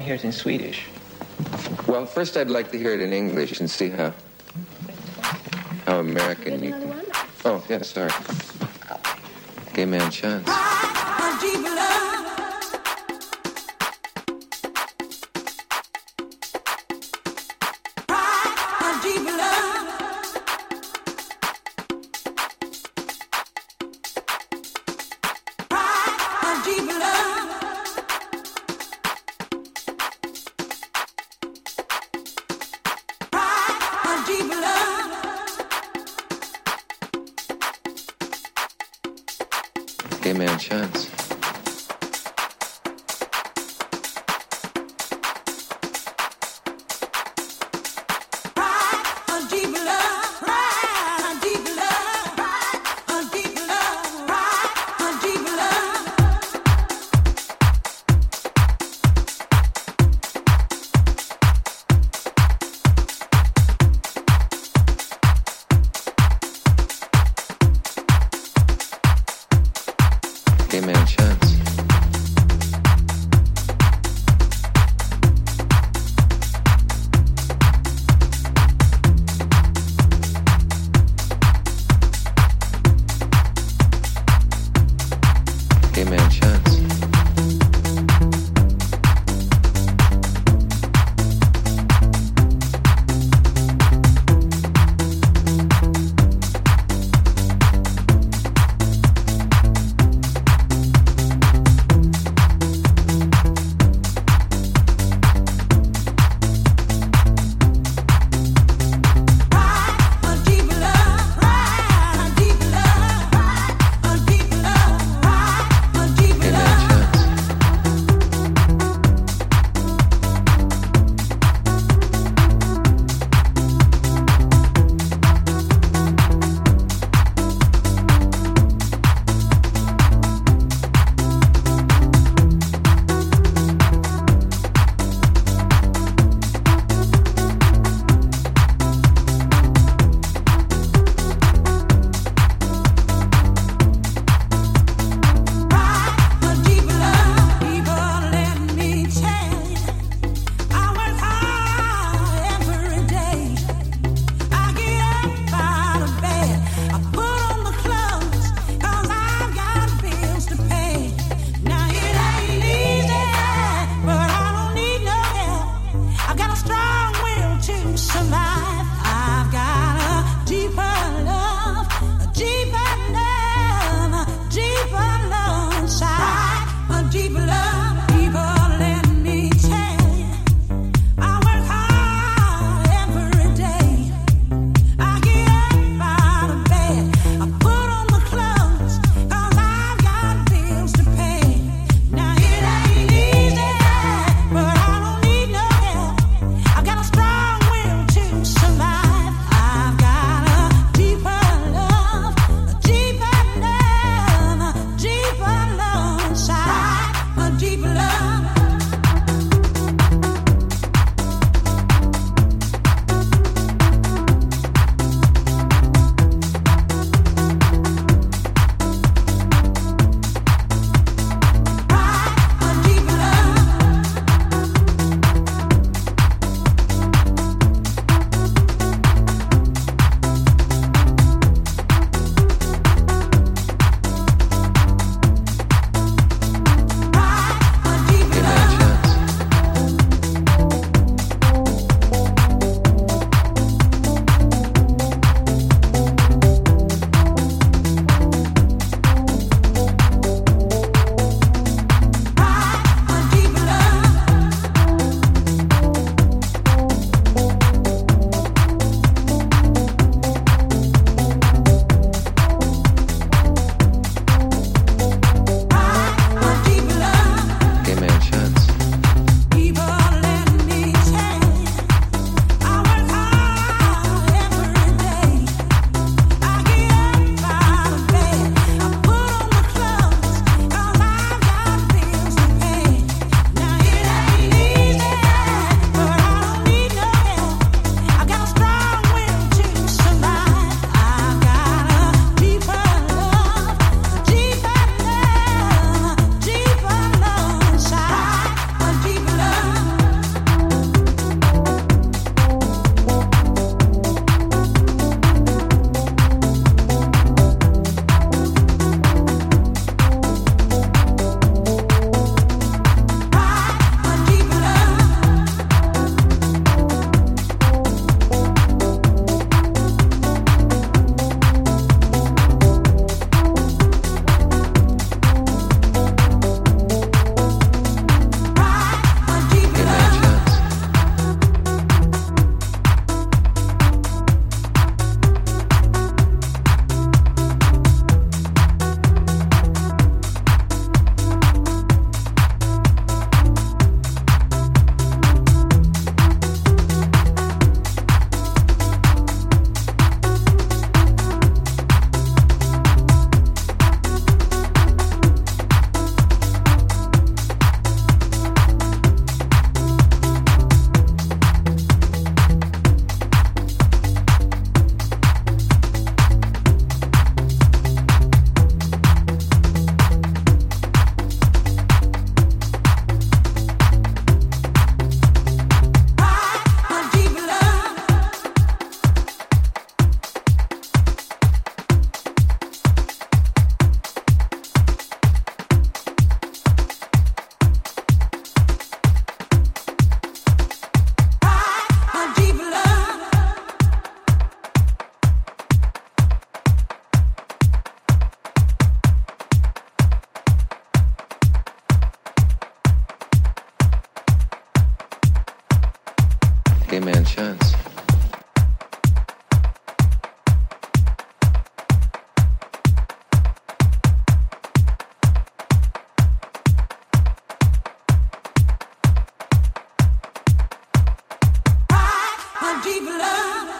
Hear it in Swedish. Well, first I'd like to hear it in English and see how how American you. can. Oh, yeah, sorry. Gay man chance. Chance. Gay man chance.